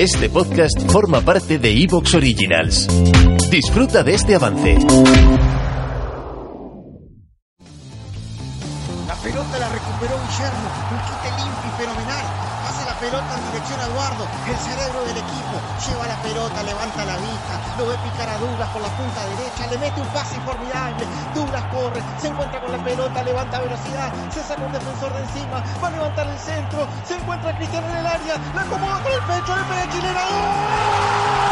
Este podcast forma parte de Evox Originals. Disfruta de este avance. La pelota la recuperó Guillermo, pelota en dirección a Eduardo, el cerebro del equipo. Lleva la pelota, levanta la vista, lo ve picar a Douglas por la punta derecha, le mete un pase formidable. Douglas corre, se encuentra con la pelota, levanta velocidad, se saca un defensor de encima, va a levantar el centro, se encuentra Cristiano en el área, la acomoda con el pecho, le pega Chilena. ¡Gol!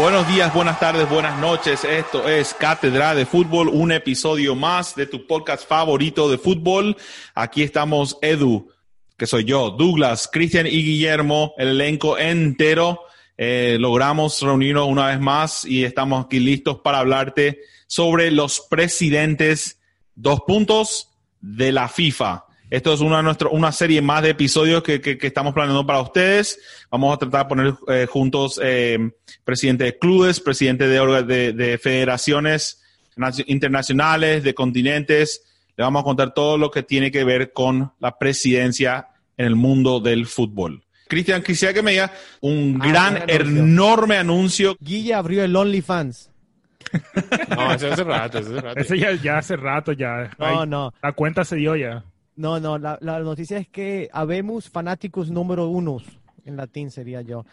Buenos días, buenas tardes, buenas noches. Esto es Cátedra de Fútbol, un episodio más de tu podcast favorito de fútbol. Aquí estamos Edu, que soy yo, Douglas, Cristian y Guillermo, el elenco entero. Eh, logramos reunirnos una vez más y estamos aquí listos para hablarte sobre los presidentes, dos puntos de la FIFA. Esto es una, nuestro, una serie más de episodios que, que, que estamos planeando para ustedes. Vamos a tratar de poner eh, juntos eh, presidente de clubes, presidente de, orga- de, de federaciones nacio- internacionales, de continentes. Le vamos a contar todo lo que tiene que ver con la presidencia en el mundo del fútbol. Cristian, quisiera que me diga un Ah, gran, anuncio. enorme anuncio. Guille abrió el OnlyFans. No, ese hace rato, ese hace rato. Ese ya, ya hace rato ya. No, Ay, no, La cuenta se dio ya. No, no. La, la noticia es que habemos fanáticos número uno. En latín sería yo.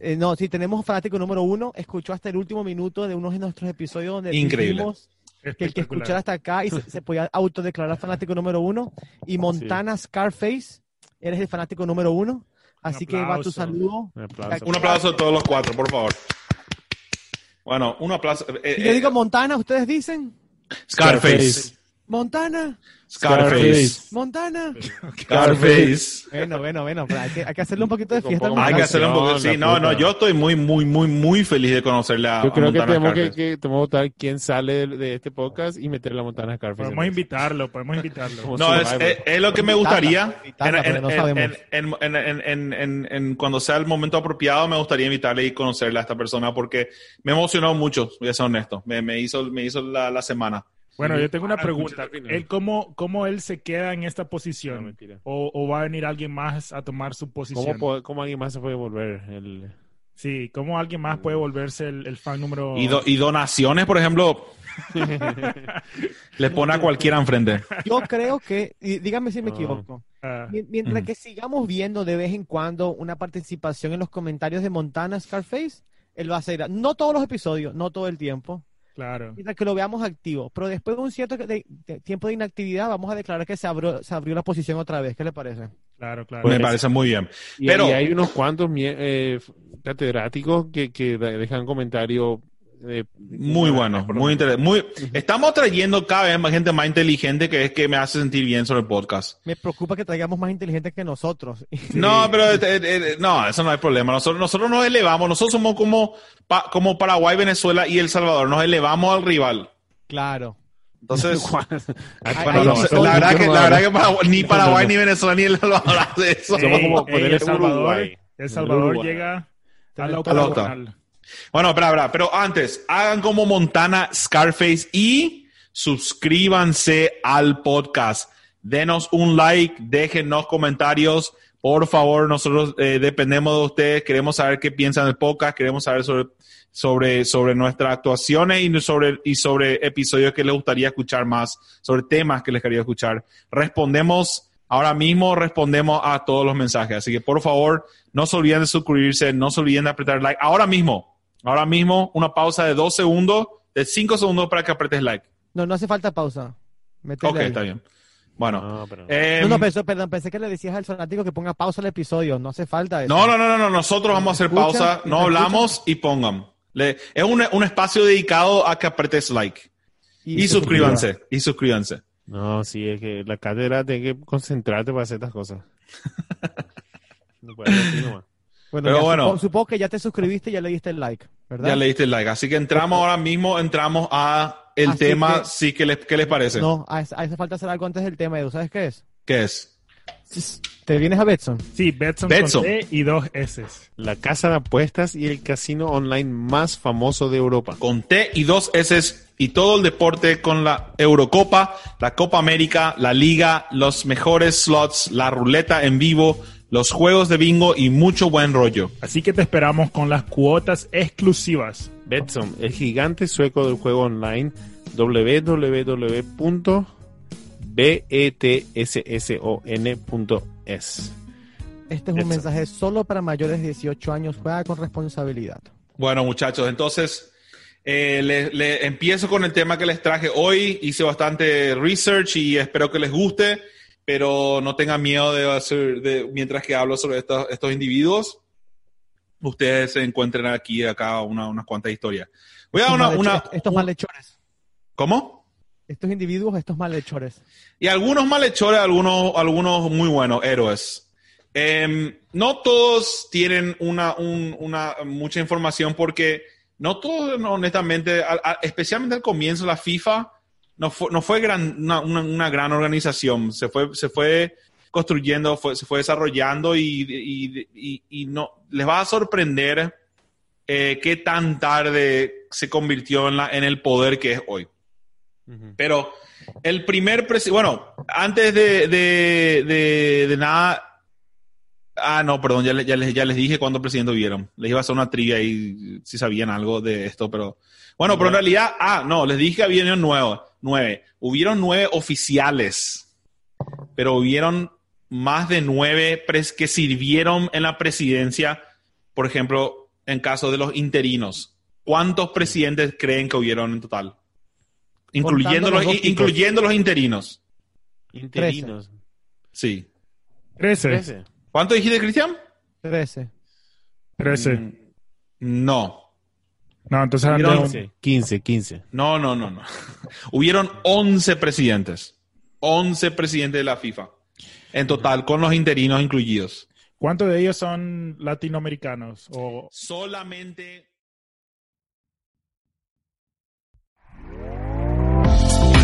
Eh, no, si tenemos fanático número uno, escuchó hasta el último minuto de uno de nuestros episodios donde Increíble. dijimos que el que escuchara hasta acá y se, se podía autodeclarar fanático número uno. Y Montana Scarface, eres el fanático número uno. Así que va tu saludo. Un aplauso. Un aplauso a todos los cuatro, por favor. Bueno, un aplauso. eh, Si yo eh, digo Montana, ¿ustedes dicen? Scarface. Montana, Scarface. Montana. Scarface. Bueno, bueno, bueno, pero hay que, hay que hacerle un poquito de fiesta. Hay Hay que hacerlo un poco. No, Sí, no, no, yo estoy muy, muy, muy, muy feliz de conocerle a, Yo a creo que Montana tenemos que, que tenemos que votar quién sale de, de este podcast y meter la Montana Scarface. Podemos invitarlo, podemos invitarlo. No, es, es- es lo que me gustaría. Cuando sea el momento apropiado, me gustaría invitarle y conocerle a esta persona porque me emocionó mucho, voy a ser honesto. Me, me hizo, me hizo la, la semana. Bueno, yo tengo una Ah, pregunta. ¿Él cómo, ¿Cómo él se queda en esta No, posición? mentira. o, o va a venir alguien más a tomar su ¿Cómo, posición? po- ¿Cómo alguien más se puede volver? El... Sí, ¿cómo alguien más puede volverse el, el fan número... Y, do- y donaciones, por ejemplo, le pone a cualquiera enfrente. Yo creo que, y dígame si me No. equivoco, Ah, mi- mientras Ujú. que sigamos viendo de vez en cuando una participación en los comentarios de Montana Scarface, él va a ser, no todos los episodios, no todo el tiempo, claro. mientras que lo veamos activo, pero después de un cierto de- de tiempo de inactividad, vamos a declarar que se abrió, se abrió la posición otra vez. ¿Qué le parece? Claro, claro. Pues, me parece muy bien. Y, Pero- y hay unos cuantos eh, catedráticos que, que de- dejan comentarios eh, Muy bueno, muy interesante. Muy, estamos trayendo cada vez más gente más inteligente que es que me hace sentir bien sobre el podcast. Me preocupa que traigamos más inteligentes que nosotros. No, pero eh, eh, eh, no, eso no hay problema. Nosotros, nosotros nos elevamos, nosotros somos como, pa- como Paraguay, Venezuela y El Salvador, nos elevamos al rival. Claro. Entonces, bueno, no, la verdad que, no la hago. verdad que Paraguay- ni Paraguay, ni Venezuela, ni El Salvador hace eso. Somos como Ey, poner El Salvador, Uruguay. El Salvador Uruguay. llega a la A la octagonal. Bueno, espera, pero antes, hagan como Montana Scarface y suscríbanse al podcast. Denos un like, déjennos comentarios. Por favor, nosotros eh, dependemos de ustedes. Queremos saber qué piensan del podcast, queremos saber sobre, sobre, sobre nuestras actuaciones y sobre, y sobre episodios que les gustaría escuchar más, sobre temas que les quería escuchar. Respondemos ahora mismo, respondemos a todos los mensajes. Así que por favor, no se olviden de suscribirse, no se olviden de apretar like. Ahora mismo, ahora mismo, una pausa de dos segundos, de cinco segundos para que apretes like. No, no hace falta pausa. Métele Ok, ahí. está bien. Bueno. No, pero- No, no, pensé, perdón, pensé que le decías al fanático que ponga pausa al episodio. No hace falta eso. No, no, no, no, no, nosotros vamos a hacer ¿Escuchan? pausa, no ¿Me hablamos y pongan. Le- es un, un espacio dedicado a que apretes like. Y, suscríbanse, y suscríbanse. No, sí, es que la cátedra tiene que concentrarte para hacer estas cosas. No puedes así nomás. Bueno, Pero ya bueno. supo- supongo que ya te suscribiste y ya le diste el like, ¿verdad? Ya le diste el like. Así que entramos ahora mismo, entramos a el Así tema. que- sí, ¿qué les, qué les parece? No, hace falta hacer algo antes del tema, Edu. ¿Sabes qué es? ¿Qué es? ¿Te vienes a Betson? Sí, Betson, Betson. con T y dos S. La casa de apuestas y el casino online más famoso de Europa. Con T y dos S y todo el deporte con la Eurocopa, la Copa América, la Liga, los mejores slots, la ruleta en vivo, los juegos de bingo y mucho buen rollo. Así que te esperamos con las cuotas exclusivas. Betson, el gigante sueco del juego online, www.betson.es. Este es un Betson. mensaje solo para mayores de 18 años. Juega con responsabilidad. Bueno, muchachos, entonces eh, le, le- empiezo con el tema que les traje hoy. Hice bastante research y espero que les guste, pero no tengan miedo de hacer, de, mientras que hablo sobre estos, estos individuos, ustedes se encuentren aquí, acá, una- unas cuantas historias. Voy a una, una- est- estos malhechores. ¿Cómo? Estos individuos, estos malhechores. Y algunos malhechores, algunos, algunos muy buenos, héroes. Em, no todos tienen una, un- una mucha información porque no todos, honestamente, al- al- especialmente al comienzo la FIFA no fue, no fue gran, una, gran organización. Se fue, se fue construyendo, fue- se fue desarrollando y, y- y- y no les va a sorprender eh, qué tan tarde se convirtió en, la, en el poder que es hoy. Pero el primer presidente, bueno, antes de, de, de, de nada, ah, no, perdón, ya, le- ya, les, ya les dije cuándo presidente vieron. Les iba a hacer una trivia y si sabían algo de esto, pero bueno, pero en realidad, ah, no, les dije que habían nueve, nueve. Hubieron nueve oficiales, pero hubieron más de nueve pres- que sirvieron en la presidencia, por ejemplo, en caso de los interinos. ¿Cuántos presidentes creen que hubieron en total? Incluyendo los incluyendo los interinos. Interinos. Sí. 13. Trece. ¿Cuánto dijiste, Cristian? 13. 13. Mm, No. No, entonces eran Hubieron de un- 15, 15, 15. No, no, no, no. Hubieron 11 presidentes. 11 presidentes de la FIFA. En total, con los interinos incluidos. ¿Cuántos de ellos son latinoamericanos? O Solamente